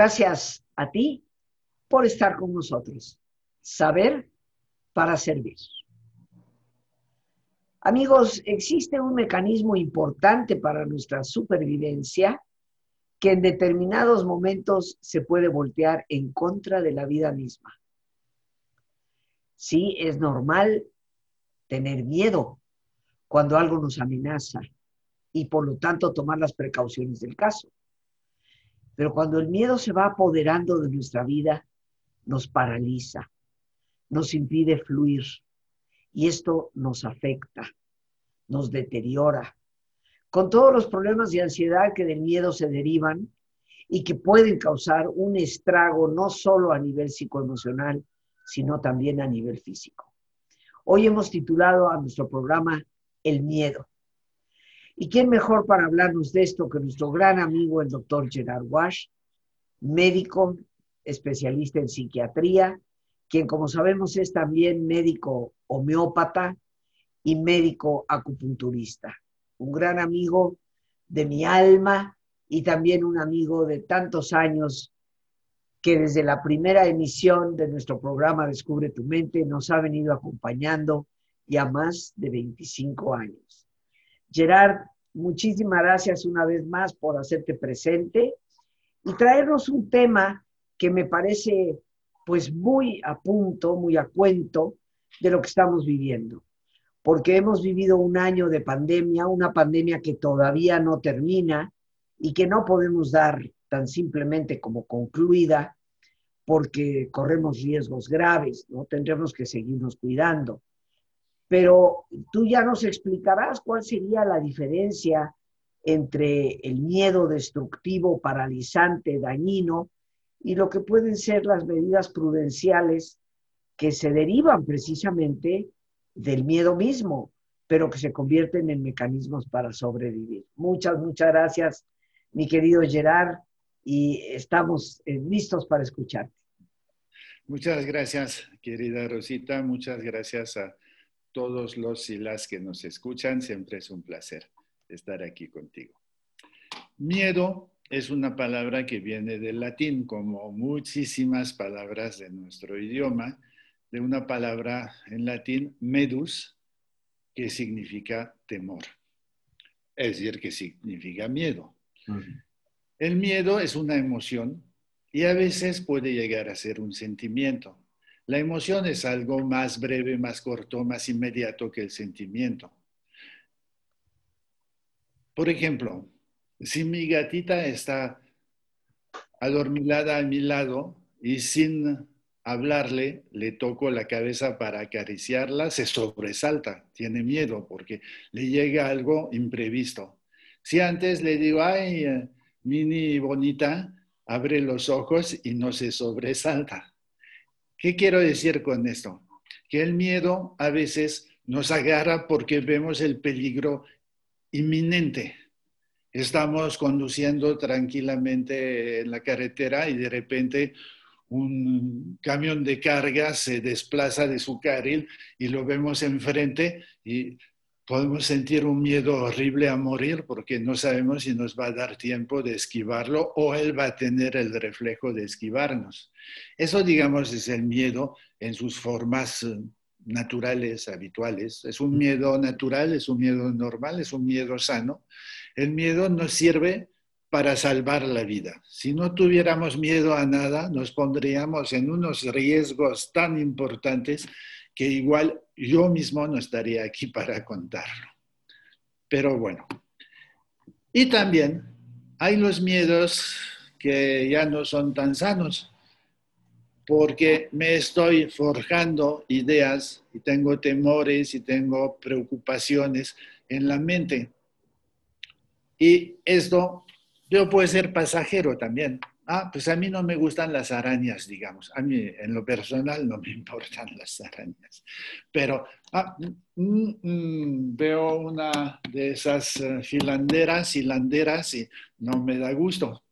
Gracias a ti por estar con nosotros. Saber para servir. Amigos, existe un mecanismo importante para nuestra supervivencia que en determinados momentos se puede voltear en contra de la vida misma. Sí, es normal tener miedo cuando algo nos amenaza y por lo tanto tomar las precauciones del caso. Pero cuando el miedo se va apoderando de nuestra vida, nos paraliza, nos impide fluir y esto nos afecta, nos deteriora, con todos los problemas de ansiedad que del miedo se derivan y que pueden causar un estrago no solo a nivel psicoemocional, sino también a nivel físico. Hoy hemos titulado a nuestro programa El miedo. ¿Y quién mejor para hablarnos de esto que nuestro gran amigo, el doctor Gerard Wash, médico, especialista en psiquiatría, quien como sabemos es también médico homeópata y médico acupunturista. Un gran amigo de mi alma y también un amigo de tantos años que desde la primera emisión de nuestro programa Descubre tu mente nos ha venido acompañando ya más de 25 años. Gerard, muchísimas gracias una vez más por hacerte presente y traernos un tema que me parece pues muy a punto, muy a cuento de lo que estamos viviendo. Porque hemos vivido un año de pandemia, una pandemia que todavía no termina y que no podemos dar tan simplemente como concluida porque corremos riesgos graves, ¿no? Tendremos que seguirnos cuidando. Pero tú ya nos explicarás cuál sería la diferencia entre el miedo destructivo, paralizante, dañino y lo que pueden ser las medidas prudenciales que se derivan precisamente del miedo mismo, pero que se convierten en mecanismos para sobrevivir. Muchas, muchas gracias, mi querido Gerard, y estamos eh, listos para escucharte. Muchas gracias, querida Rosita. Muchas gracias a todos los y las que nos escuchan. Siempre es un placer estar aquí contigo. Miedo es una palabra que viene del latín, como muchísimas palabras de nuestro idioma, de una palabra en latín, medus, que significa temor. Es decir, que significa miedo. El miedo es una emoción y a veces puede llegar a ser un sentimiento. La emoción es algo más breve, más corto, más inmediato que el sentimiento. Por ejemplo, si mi gatita está adormilada a mi lado y sin hablarle, le toco la cabeza para acariciarla, se sobresalta, tiene miedo porque le llega algo imprevisto. Si antes le digo, ay, eh, mini bonita, abre los ojos y no se sobresalta. ¿Qué quiero decir con esto? Que el miedo a veces nos agarra porque vemos el peligro inminente estamos conduciendo tranquilamente en la carretera y de repente un camión de carga se desplaza de su carril y lo vemos enfrente y podemos sentir un miedo horrible a morir porque no sabemos si nos va a dar tiempo de esquivarlo o él va a tener el reflejo de esquivarnos. Eso, digamos, es el miedo en sus formas eh, naturales, habituales. Es un miedo natural, es un miedo normal, es un miedo sano el miedo nos sirve para salvar la vida. Si no tuviéramos miedo a nada, nos pondríamos en unos riesgos tan importantes que igual yo mismo no estaría aquí para contarlo. Pero bueno. Y también hay los miedos que ya no son tan sanos, porque me estoy forjando ideas y tengo temores y tengo preocupaciones en la mente. Y esto yo puede ser pasajero también. Ah, pues a mí no me gustan las arañas, digamos. A mí en lo personal no me importan las arañas. Pero ah, mm, mm, veo una de esas uh, filanderas, hilanderas y no me da gusto.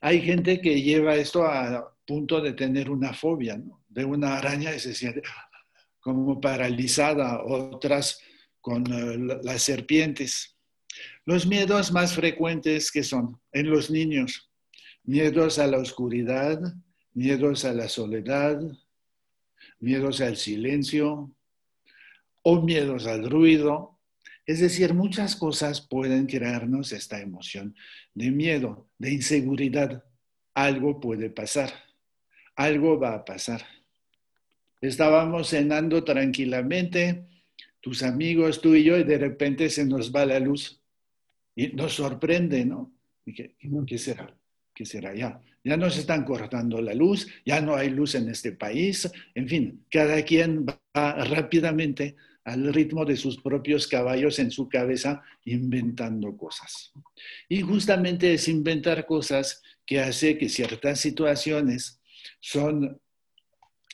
Hay gente que lleva esto a punto de tener una fobia. De una araña y se siente como paralizada, otras con uh, las serpientes. Los miedos más frecuentes que son en los niños. Miedos a la oscuridad, miedos a la soledad, miedos al silencio o miedos al ruido. Es decir, muchas cosas pueden crearnos esta emoción de miedo, de inseguridad. Algo puede pasar, algo va a pasar. Estábamos cenando tranquilamente, tus amigos, tú y yo, y de repente se nos va la luz y nos sorprende, ¿no? ¿Qué, qué será? ¿Qué será ya? Ya nos están cortando la luz, ya no hay luz en este país, en fin, cada quien va rápidamente al ritmo de sus propios caballos en su cabeza inventando cosas. Y justamente es inventar cosas que hace que ciertas situaciones son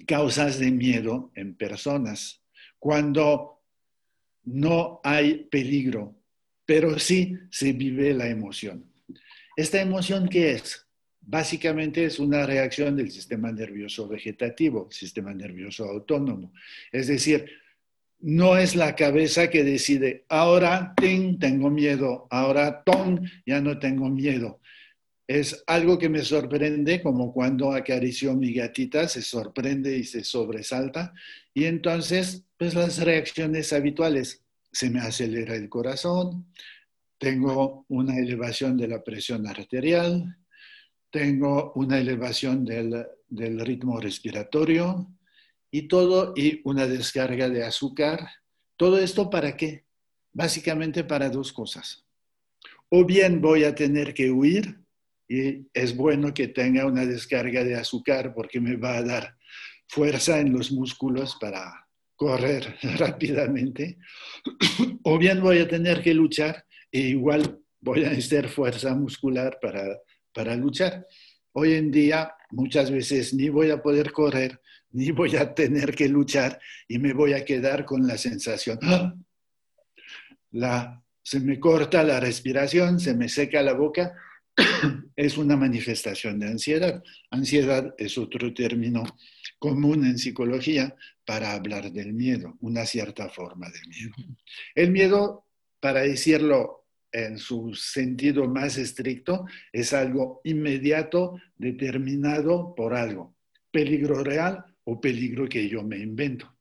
causas de miedo en personas, cuando no hay peligro, pero sí se vive la emoción. ¿Esta emoción qué es? Básicamente es una reacción del sistema nervioso vegetativo, sistema nervioso autónomo. Es decir, no es la cabeza que decide, ahora tengo miedo, ahora ton, ya no tengo miedo. Es algo que me sorprende, como cuando acarició mi gatita, se sorprende y se sobresalta. Y entonces, pues las reacciones habituales, se me acelera el corazón, tengo una elevación de la presión arterial, tengo una elevación del, del ritmo respiratorio y todo, y una descarga de azúcar. ¿Todo esto para qué? Básicamente para dos cosas. O bien voy a tener que huir y es bueno que tenga una descarga de azúcar porque me va a dar fuerza en los músculos para correr rápidamente. O bien voy a tener que luchar e igual voy a necesitar fuerza muscular para, para luchar. Hoy en día muchas veces ni voy a poder correr, ni voy a tener que luchar y me voy a quedar con la sensación, ¡ah! la, se me corta la respiración, se me seca la boca, es una manifestación de ansiedad. Ansiedad es otro término común en psicología para hablar del miedo, una cierta forma de miedo. El miedo, para decirlo en su sentido más estricto, es algo inmediato, determinado por algo, peligro real o peligro que yo me invento.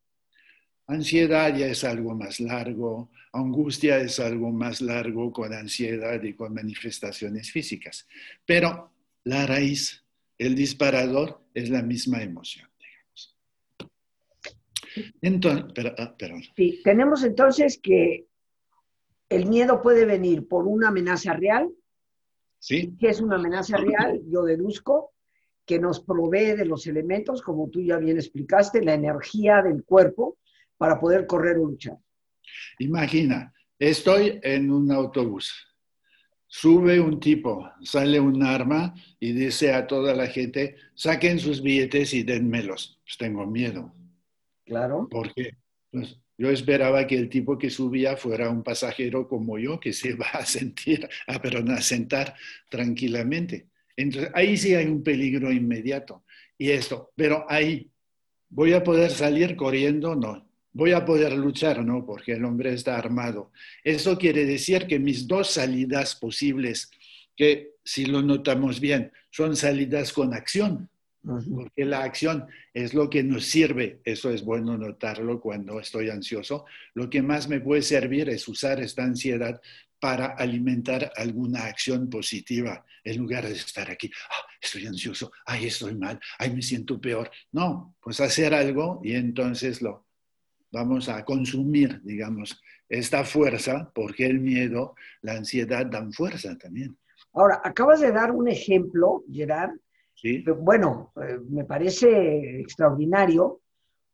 Ansiedad ya es algo más largo, angustia es algo más largo con ansiedad y con manifestaciones físicas, pero la raíz, el disparador, es la misma emoción. Entonces, ah, tenemos entonces que el miedo puede venir por una amenaza real. Sí. ¿Qué es una amenaza real? Yo deduzco que nos provee de los elementos, como tú ya bien explicaste, la energía del cuerpo para poder correr o luchar. Imagina, estoy en un autobús. Sube un tipo, sale un arma y dice a toda la gente, saquen sus billetes y denmelos. Pues tengo miedo. Claro. ¿Por qué? Pues yo esperaba que el tipo que subía fuera un pasajero como yo, que se va a sentir, a, a sentar tranquilamente. Entonces, ahí sí hay un peligro inmediato. Y esto, pero ahí, ¿voy a poder salir corriendo? No. ¿Voy a poder luchar? No, porque el hombre está armado. Eso quiere decir que mis dos salidas posibles, que si lo notamos bien, son salidas con acción, porque la acción es lo que nos sirve, eso es bueno notarlo cuando estoy ansioso, lo que más me puede servir es usar esta ansiedad para alimentar alguna acción positiva en lugar de estar aquí, ah, estoy ansioso, ay, estoy mal, ay, me siento peor. No, pues hacer algo y entonces lo vamos a consumir, digamos, esta fuerza, porque el miedo, la ansiedad dan fuerza también. Ahora, acabas de dar un ejemplo, Gerard, bueno, eh, me parece extraordinario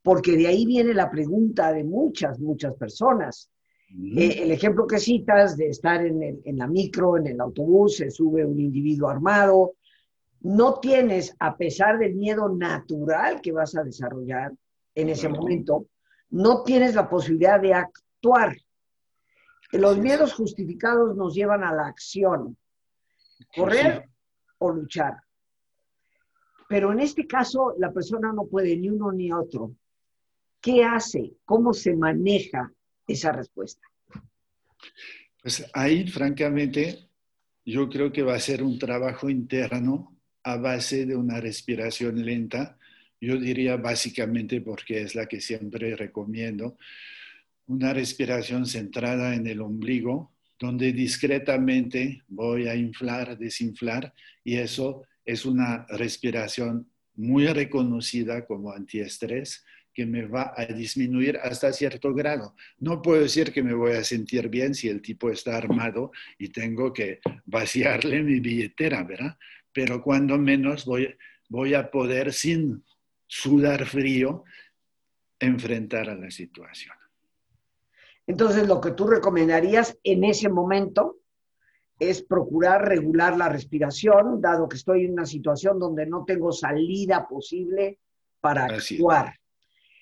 porque de ahí viene la pregunta de muchas, muchas personas. Eh, el ejemplo que citas de estar en, la micro, en el autobús, se sube un individuo armado, no tienes, a pesar del miedo natural que vas a desarrollar en ese momento, no tienes la posibilidad de actuar. Los miedos justificados nos llevan a la acción, correr o luchar. Pero en este caso, la persona no puede ni uno ni otro. ¿Qué hace? ¿Cómo se maneja esa respuesta? Pues ahí, francamente, yo creo que va a ser un trabajo interno a base de una respiración lenta. Yo diría básicamente porque es la que siempre recomiendo, una respiración centrada en el ombligo, donde discretamente voy a inflar, desinflar, y eso es una respiración muy reconocida como antiestrés que me va a disminuir hasta cierto grado. No puedo decir que me voy a sentir bien si el tipo está armado y tengo que vaciarle mi billetera, ¿verdad? Pero cuando menos voy, voy a poder, sin sudar frío, enfrentar a la situación. Entonces, lo que tú recomendarías en ese momento es procurar regular la respiración, dado que estoy en una situación donde no tengo salida posible para actuar.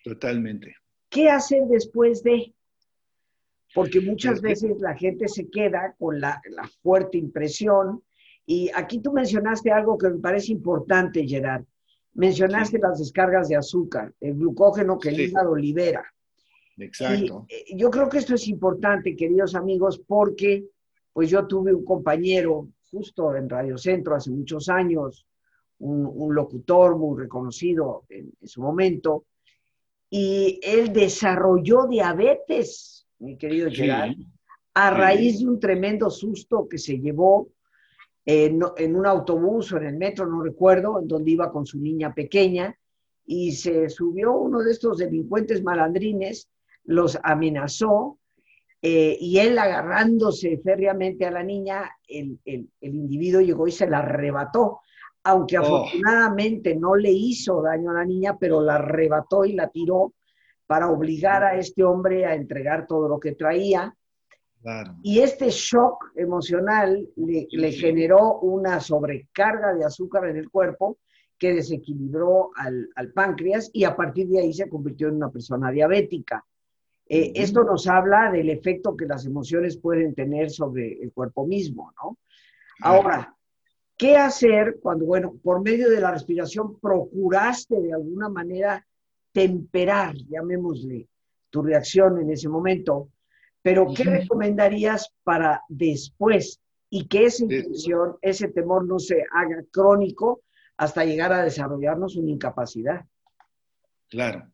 Totalmente. ¿Qué hacer después de? Porque muchas veces la gente se queda con la, fuerte impresión. Y aquí tú mencionaste algo que me parece importante, Gerard. Mencionaste las descargas de azúcar, el glucógeno que el hígado libera. Exacto. Y eh, yo creo que esto es importante, queridos amigos, porque pues yo tuve un compañero justo en Radio Centro hace muchos años, un, locutor muy reconocido en, su momento, y él desarrolló diabetes, mi querido Gerard, a raíz de un tremendo susto que se llevó en, en, un autobús o en el metro, no recuerdo, en donde iba con su niña pequeña, y se subió uno de estos delincuentes malandrines, los amenazó, eh, y él agarrándose férreamente a la niña, el, el, el, individuo llegó y se la arrebató aunque oh. afortunadamente no le hizo daño a la niña, pero la arrebató y la tiró para obligar a este hombre a entregar todo lo que traía. Y este shock emocional le, generó una sobrecarga de azúcar en el cuerpo que desequilibró al, páncreas y a partir de ahí se convirtió en una persona diabética. Eh, esto nos habla del efecto que las emociones pueden tener sobre el cuerpo mismo, ¿no? Ahora, ¿Qué hacer cuando, bueno, por medio de la respiración procuraste de alguna manera temperar, llamémosle, tu reacción en ese momento? Pero ¿qué recomendarías para después y que esa intención, ese temor no se haga crónico hasta llegar a desarrollarnos una incapacidad? Claro.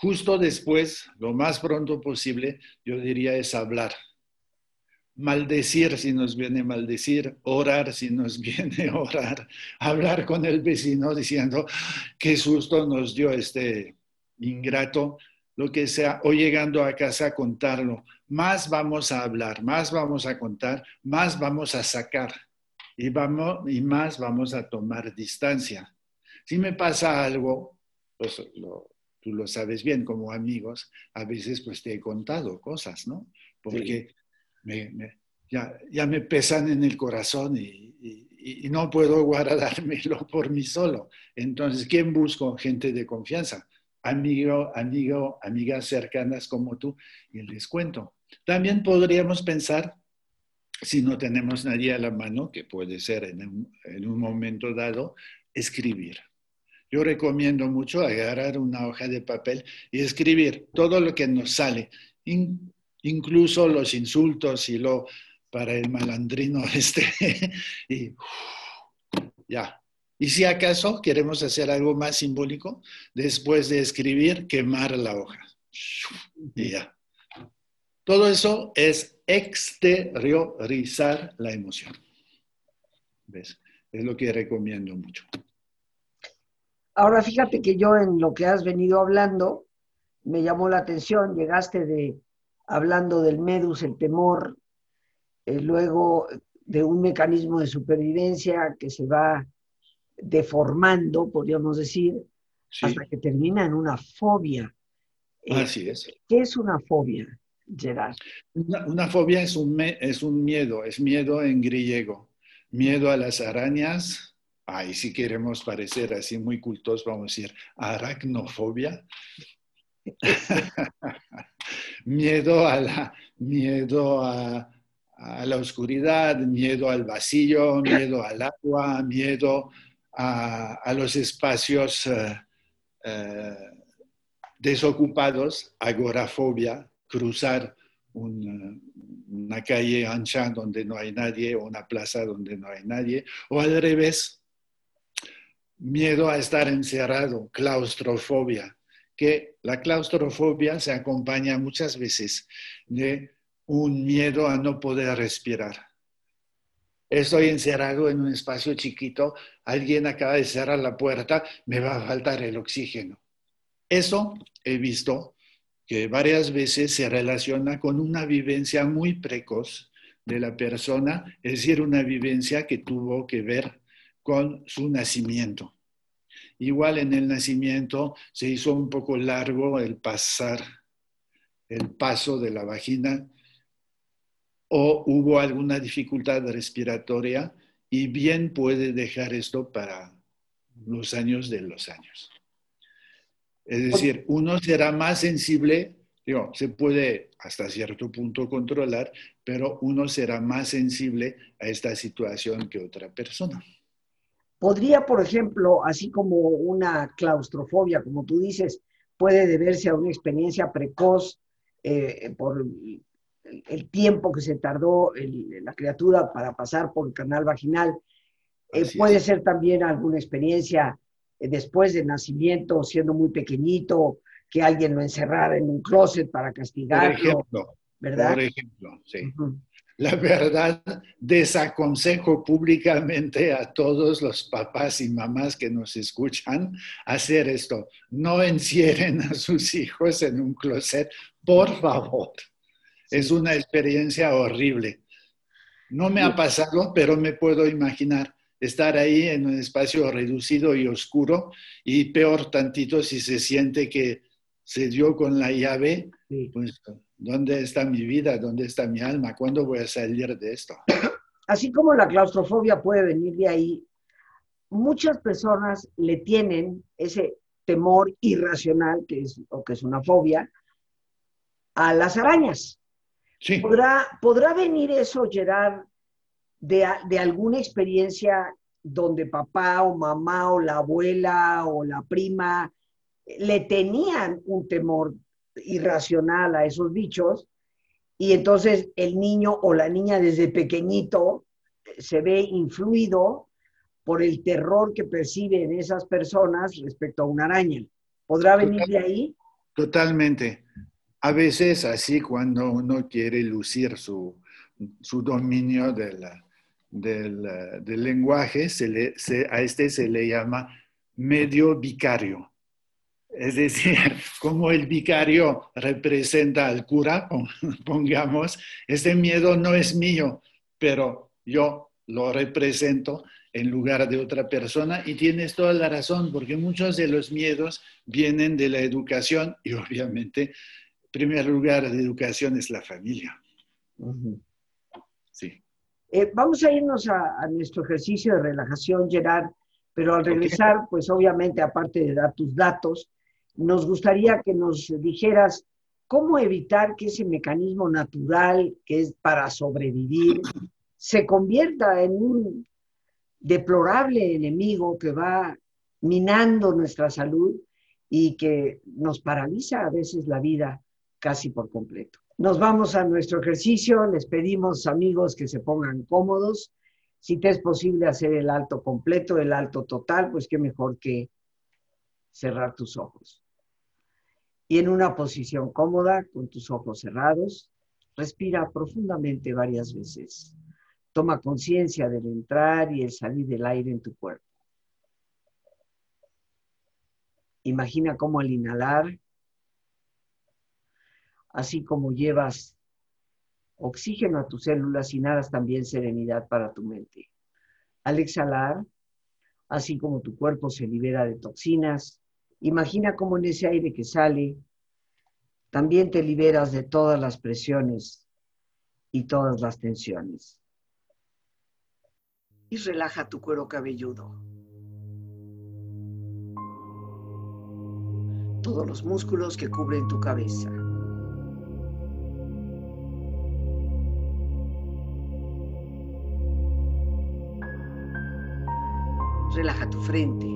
Justo después, lo más pronto posible, yo diría es hablar maldecir si nos viene maldecir, orar si nos viene orar, hablar con el vecino diciendo qué susto nos dio este ingrato, lo que sea, o llegando a casa a contarlo. Más vamos a hablar, más vamos a contar, más vamos a sacar y, vamos, y más vamos a tomar distancia. Si me pasa algo, pues tú lo sabes bien como amigos, a veces pues te he contado cosas, ¿no? Porque ya, ya, me pesan en el corazón y, no puedo guardármelo por mí solo. Entonces, ¿quién busco? Gente de confianza, amigo, amigo, amigas cercanas como tú, y les cuento. También podríamos pensar, si no tenemos nadie a la mano, que puede ser en un, momento dado, escribir. Yo recomiendo mucho agarrar una hoja de papel y escribir todo lo que nos sale, incluso los insultos y lo para el malandrino este. y ya. Y si acaso queremos hacer algo más simbólico, después de escribir, quemar la hoja. Y ya. Todo eso es exteriorizar la emoción. ¿Ves? Es lo que recomiendo mucho. Ahora fíjate que yo en lo que has venido hablando, me llamó la atención, llegaste de hablando del medus, el temor, eh, luego de un mecanismo de supervivencia que se va deformando, podríamos decir, hasta que termina en una fobia. Eh, Así es. ¿Qué es una fobia, Gerard? Una, fobia es un, es un miedo, es miedo en griego. Miedo a las arañas, ahí si queremos parecer así muy cultos, vamos a decir aracnofobia. miedo a la, miedo a, la oscuridad, miedo al vacío, miedo al agua, miedo a, los espacios eh, eh, desocupados, agorafobia, cruzar una calle ancha donde no hay nadie o una plaza donde no hay nadie, o al revés, miedo a estar encerrado, claustrofobia, que la claustrofobia se acompaña muchas veces de un miedo a no poder respirar. Estoy encerrado en un espacio chiquito, alguien acaba de cerrar la puerta, me va a faltar el oxígeno. Eso he visto que varias veces se relaciona con una vivencia muy precoz de la persona, es decir, una vivencia que tuvo que ver con su nacimiento. Igual en el nacimiento se hizo un poco largo el pasar, el paso de la vagina, o hubo alguna dificultad respiratoria y bien puede dejar esto para los años de los años. Es decir, uno será más sensible, se puede hasta cierto punto controlar, pero uno será más sensible a esta situación que otra persona. Podría, por ejemplo, así como una claustrofobia, como tú dices, puede deberse a una experiencia precoz eh, por el tiempo que se tardó la criatura para pasar por el canal vaginal. Eh, puede ser también alguna experiencia eh, después del nacimiento, siendo muy pequeñito, que alguien lo encerrara en un closet para castigarlo. Por ejemplo, ¿verdad? Por ejemplo, sí. La verdad, desaconsejo públicamente a todos los papás y mamás que nos escuchan hacer esto. No encierren a sus hijos en un closet, por favor. Es una experiencia horrible. No me ha pasado, pero me puedo imaginar estar ahí en un espacio reducido y oscuro y peor tantito si se siente que se dio con la llave, pues ¿dónde está mi vida? ¿Dónde está mi alma? ¿Cuándo voy a salir de esto? Así como la claustrofobia puede venir de ahí, muchas personas le tienen ese temor irracional, que es, o que es una fobia, a las arañas. ¿Podrá, ¿Podrá venir eso, Gerard, de, alguna experiencia donde papá o mamá o la abuela o la prima le tenían un temor irracional a esos bichos y entonces el niño o la niña desde pequeñito se ve influido por el terror que perciben esas personas respecto a una araña. ¿Podrá venir de ahí? Totalmente. A veces así cuando uno quiere lucir su, su dominio del, del, del lenguaje, se le, a este se le llama medio vicario. Es decir, como el vicario representa al cura, pongamos, este miedo no es mío, pero yo lo represento en lugar de otra persona y tienes toda la razón, porque muchos de los miedos vienen de la educación y obviamente primer lugar de educación es la familia. Sí. Eh, vamos a irnos a, nuestro ejercicio de relajación, Gerard, pero al regresar, pues obviamente, aparte de dar tus datos, nos gustaría que nos dijeras cómo evitar que ese mecanismo natural que es para sobrevivir se convierta en un deplorable enemigo que va minando nuestra salud y que nos paraliza a veces la vida casi por completo. Nos vamos a nuestro ejercicio, les pedimos amigos que se pongan cómodos. Si te es posible hacer el alto completo, el alto total, pues qué mejor que cerrar tus ojos. Y en una posición cómoda, con tus ojos cerrados, respira profundamente varias veces. Toma conciencia del entrar y el salir del aire en tu cuerpo. Imagina cómo al inhalar así como llevas oxígeno a tus células, inhalas también serenidad para tu mente. Al exhalar, así como tu cuerpo se libera de toxinas, imagina cómo en ese aire que sale, también te liberas de todas las presiones y todas las tensiones. Y relaja tu cuero cabelludo. Todos los músculos que cubren tu cabeza. Relaja tu frente.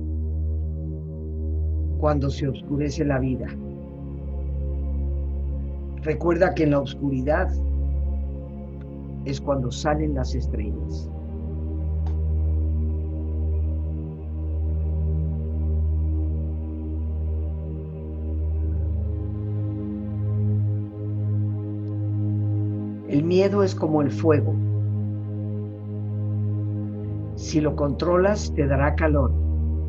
cuando se oscurece la vida. Recuerda que en la oscuridad es cuando salen las estrellas. El miedo es como el fuego. Si lo controlas, te dará calor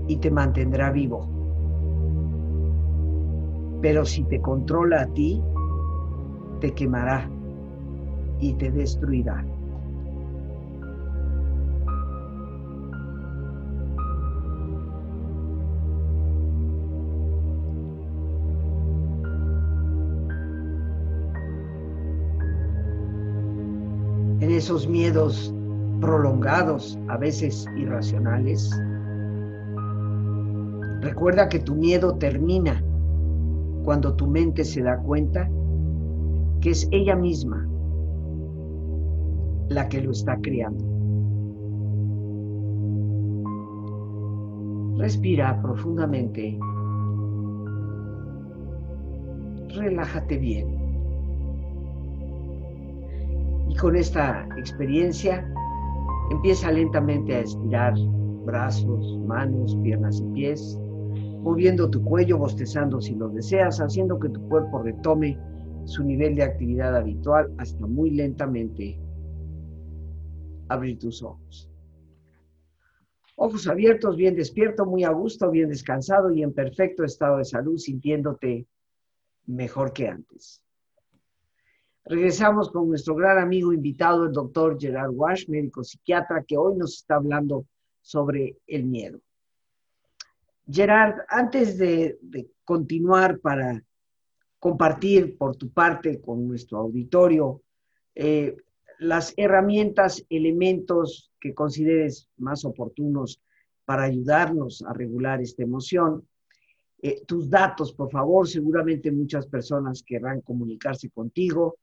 y te mantendrá vivo. Pero si te controla a ti, te quemará y te destruirá. En esos miedos prolongados, a veces irracionales, recuerda que tu miedo termina cuando tu mente se da cuenta que es ella misma la que lo está creando. Respira profundamente. Relájate bien. Y con esta experiencia empieza lentamente a estirar brazos, manos, piernas y pies, moviendo tu cuello, bostezando si lo deseas, haciendo que tu cuerpo retome su nivel de actividad habitual hasta muy lentamente abrir tus ojos. Ojos abiertos, bien despierto, muy a gusto, bien descansado y en perfecto estado de salud, sintiéndote mejor que antes. Regresamos con nuestro gran amigo invitado, el doctor Gerard Wash, médico psiquiatra, que hoy nos está hablando sobre el miedo. Gerard, antes de, de continuar para compartir por tu parte con nuestro auditorio eh, las herramientas, elementos que consideres más oportunos para ayudarnos a regular esta emoción. Eh, tus datos, por favor, seguramente muchas personas querrán comunicarse contigo,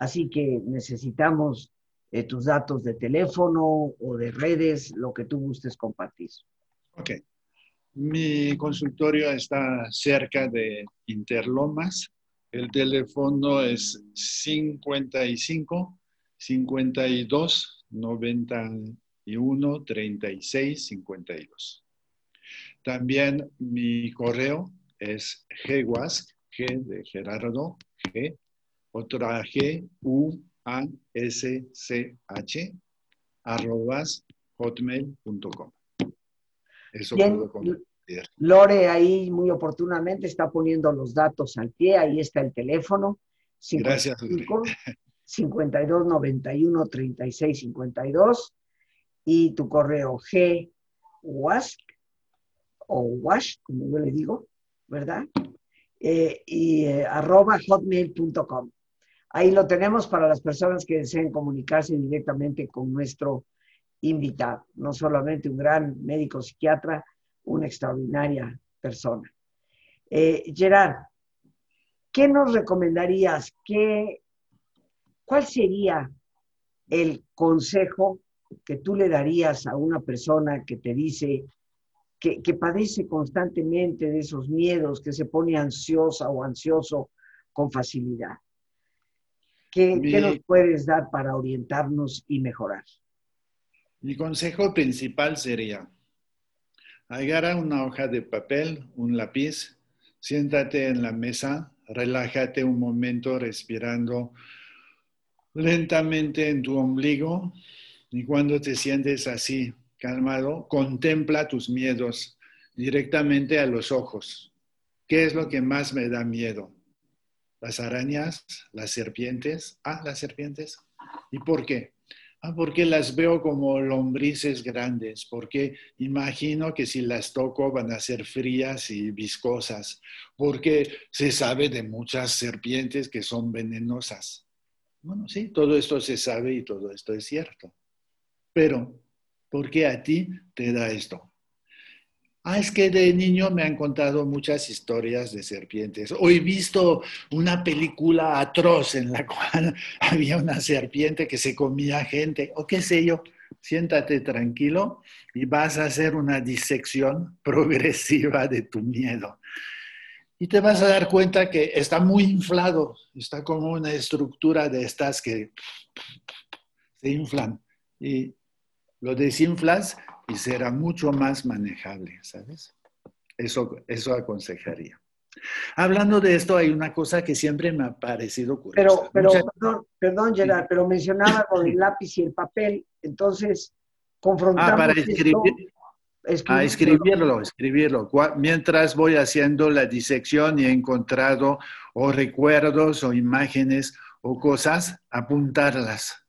así que necesitamos eh, tus datos de teléfono o de redes, lo que tú gustes compartir. Ok. Mi consultorio está cerca de Interlomas, el teléfono es 55 52 91 36 52. También mi correo es gwask, G de Gerardo, G, otra G, U, A, S, C, H, arrobas hotmail.com. Eso puedo Lore ahí muy oportunamente está poniendo los datos al pie, ahí está el teléfono. 55, Gracias. 52 91 36 52 y tu correo g wask o wash, como yo le digo, ¿verdad? Eh, y eh, arroba hotmail.com. Ahí lo tenemos para las personas que deseen comunicarse directamente con nuestro invitado, no solamente un gran médico psiquiatra, una extraordinaria persona. Eh, Gerard, ¿qué nos recomendarías? ¿Qué, ¿Cuál sería el consejo que tú le darías a una persona que te dice que, padece constantemente de esos miedos, que se pone ansiosa o ansioso con facilidad? ¿Qué, ¿Qué, nos puedes dar para orientarnos y mejorar? Mi consejo principal sería, Agarra una hoja de papel, un lápiz, siéntate en la mesa, relájate un momento respirando lentamente en tu ombligo y cuando te sientes así, calmado, contempla tus miedos directamente a los ojos. ¿Qué es lo que más me da miedo? Las arañas, las serpientes. Ah, las serpientes. ¿Y por qué? Ah, porque las veo como lombrices grandes, porque imagino que si las toco van a ser frías y viscosas, porque se sabe de muchas serpientes que son venenosas. Bueno, sí, todo esto se sabe y todo esto es cierto. Pero, ¿por qué a ti te da esto? Ah, es que de niño me han contado muchas historias de serpientes. Hoy he visto una película atroz en la cual había una serpiente que se comía gente, o qué sé yo. Siéntate tranquilo y vas a hacer una disección progresiva de tu miedo. Y te vas a dar cuenta que está muy inflado, está como una estructura de estas que se inflan. Y lo desinflas y será mucho más manejable, ¿sabes? Eso, eso aconsejaría. Hablando de esto, hay una cosa que siempre me ha parecido curiosa. Pero, pero perdón, perdón, Gerard, pero mencionaba con el lápiz y el papel, entonces confrontamos. Ah, para escribir. a escribirlo, escribirlo. Mientras voy haciendo la disección y he encontrado o recuerdos o imágenes o cosas, apuntarlas.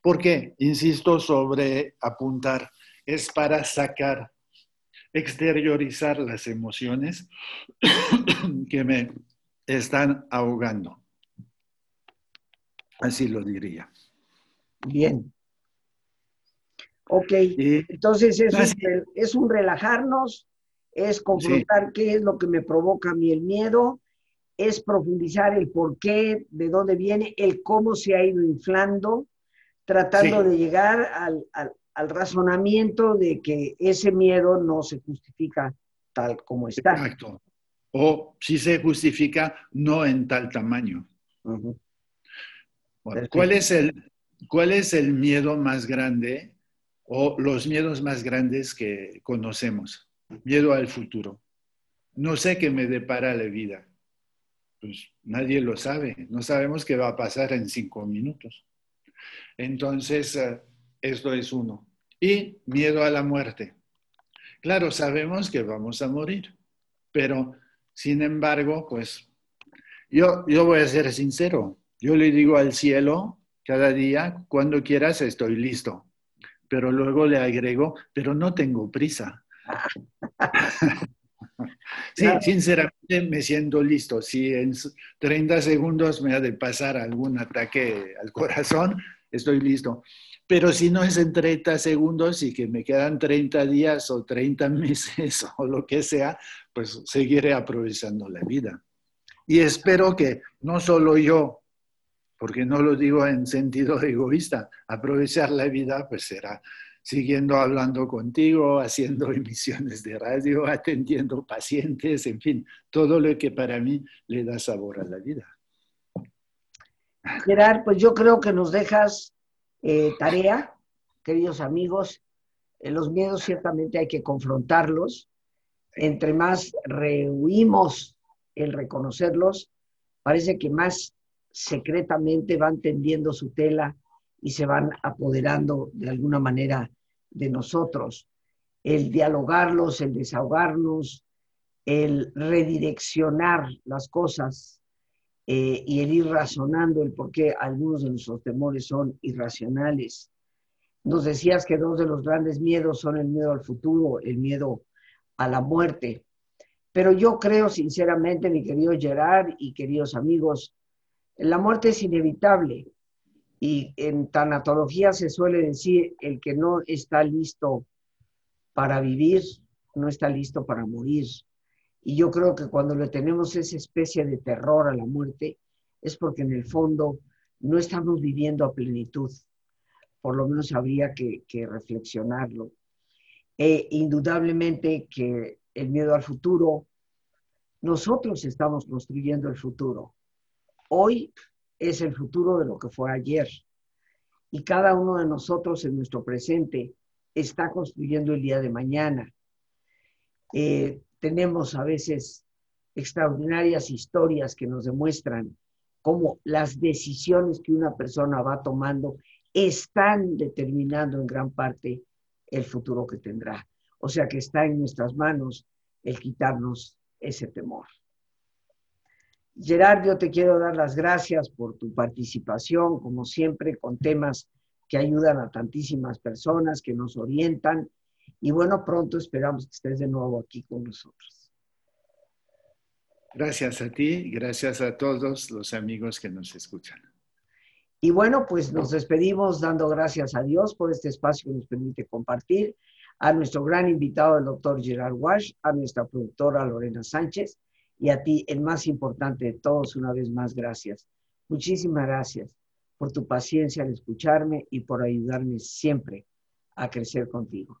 ¿Por qué? Insisto sobre apuntar. Es para sacar, exteriorizar las emociones que me están ahogando. Así lo diría. Bien. Ok, entonces es un, relajarnos, es confrontar qué es lo que me provoca a mí el miedo, es profundizar el por qué, de dónde viene, el cómo se ha ido inflando, tratando de llegar al, al, razonamiento de que ese miedo no se justifica tal como está. Exacto. O si se justifica, no en tal tamaño. ¿cuál, es el, ¿Cuál es el miedo más grande o los miedos más grandes que conocemos? Miedo al futuro. No sé qué me depara la vida. Pues nadie lo sabe. No sabemos qué va a pasar en cinco minutos. Entonces, eh, esto es uno. Y miedo a la muerte. Claro, sabemos que vamos a morir, pero sin embargo, pues yo, yo voy a ser sincero. Yo le digo al cielo cada día, cuando quieras estoy listo. Pero luego le agrego, pero no tengo prisa. sí, sinceramente me siento listo. Si en 30 segundos me ha de pasar algún ataque al corazón, estoy listo. Pero si no es en 30 segundos y que me quedan 30 días o 30 meses o lo que sea, pues seguiré aprovechando la vida. Y espero que no solo yo, porque no lo digo en sentido egoísta, aprovechar la vida pues será siguiendo hablando contigo, haciendo emisiones de radio, atendiendo pacientes, en fin, todo lo que para mí le da sabor a la vida. Gerard, pues yo creo que nos dejas eh, tarea, queridos amigos. Eh, los miedos ciertamente hay que confrontarlos. Entre más rehuimos el reconocerlos, parece que más secretamente van tendiendo su tela y se van apoderando de alguna manera de nosotros. El dialogarlos, el desahogarnos, el redireccionar las cosas eh, y el ir razonando el por qué algunos de nuestros temores son irracionales. Nos decías que dos de los grandes miedos son el miedo al futuro, el miedo a la muerte. Pero yo creo sinceramente, mi querido Gerard y queridos amigos, la muerte es inevitable y en tanatología se suele decir, el que no está listo para vivir, no está listo para morir. Y yo creo que cuando le tenemos esa especie de terror a la muerte, es porque en el fondo no estamos viviendo a plenitud. Por lo menos habría que, reflexionarlo. E indudablemente que el miedo al futuro, nosotros estamos construyendo el futuro. Hoy es el futuro de lo que fue ayer. Y cada uno de nosotros en nuestro presente está construyendo el día de mañana. Eh, tenemos a veces extraordinarias historias que nos demuestran cómo las decisiones que una persona va tomando están determinando en gran parte el futuro que tendrá. O sea que está en nuestras manos el quitarnos ese temor. Gerard, yo te quiero dar las gracias por tu participación, como siempre, con temas que ayudan a tantísimas personas, que nos orientan. Y bueno, pronto esperamos que estés de nuevo aquí con nosotros. Gracias a ti, gracias a todos los amigos que nos escuchan. Y bueno, pues nos despedimos dando gracias a Dios por este espacio que nos permite compartir, a nuestro gran invitado, el doctor Gerard Wash, a nuestra productora Lorena Sánchez y a ti, el más importante de todos, una vez más, gracias. Muchísimas gracias por tu paciencia al escucharme y por ayudarme siempre a crecer contigo.